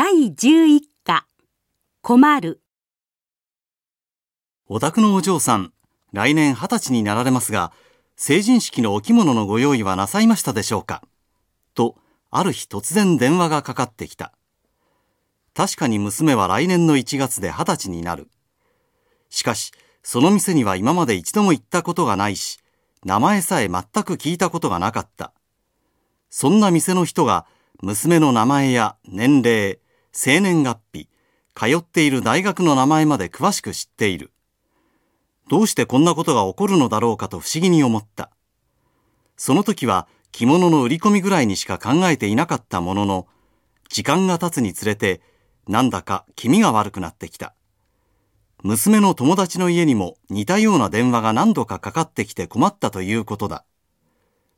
第11課困るお宅のお嬢さん、来年二十歳になられますが、成人式のお着物のご用意はなさいましたでしょうか？と、ある日突然電話がかかってきた。確かに娘は来年の1月で二十歳になる。しかし、その店には今まで一度も行ったことがないし、名前さえ全く聞いたことがなかった。そんな店の人が、娘の名前や年齢、生年月日、通っている大学の名前まで詳しく知っている。どうしてこんなことが起こるのだろうかと不思議に思った。その時は着物の売り込みぐらいにしか考えていなかったものの、時間が経つにつれて、なんだか気味が悪くなってきた。娘の友達の家にも似たような電話が何度かかかってきて困ったということだ。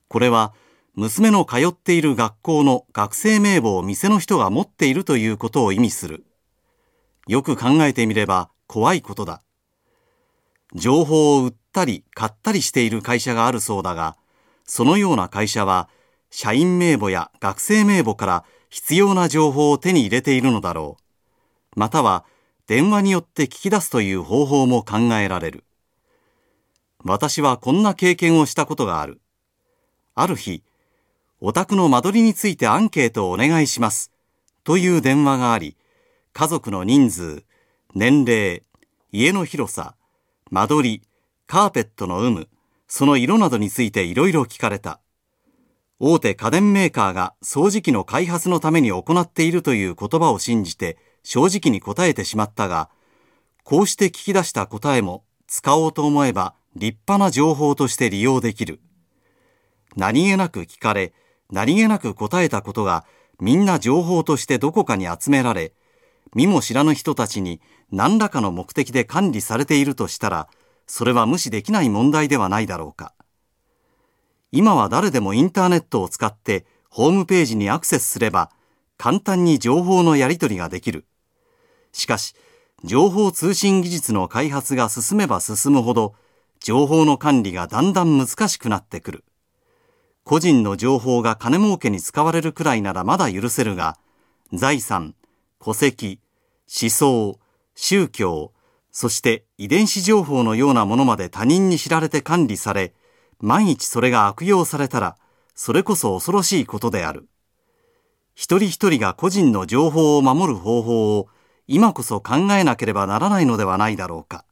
これは娘の通っている学校の学生名簿を店の人が持っているということを意味する。よく考えてみれば怖いことだ。情報を売ったり買ったりしている会社があるそうだが、そのような会社は社員名簿や学生名簿から必要な情報を手に入れているのだろう。または電話によって聞き出すという方法も考えられる。私はこんな経験をしたことがある。ある日、お宅の間取りについてアンケートをお願いします。という電話があり、家族の人数、年齢、家の広さ、間取り、カーペットの有無、その色などについていろいろ聞かれた。大手家電メーカーが掃除機の開発のために行っているという言葉を信じて正直に答えてしまったが、こうして聞き出した答えも使おうと思えば立派な情報として利用できる。何気なく聞かれ、何気なく答えたことがみんな情報としてどこかに集められ、見も知らぬ人たちに何らかの目的で管理されているとしたら、それは無視できない問題ではないだろうか。今は誰でもインターネットを使ってホームページにアクセスすれば簡単に情報のやり取りができる。しかし、情報通信技術の開発が進めば進むほど、情報の管理がだんだん難しくなってくる。個人の情報が金儲けに使われるくらいならまだ許せるが、財産、戸籍、思想、宗教、そして遺伝子情報のようなものまで他人に知られて管理され、万一それが悪用されたら、それこそ恐ろしいことである。一人一人が個人の情報を守る方法を今こそ考えなければならないのではないだろうか。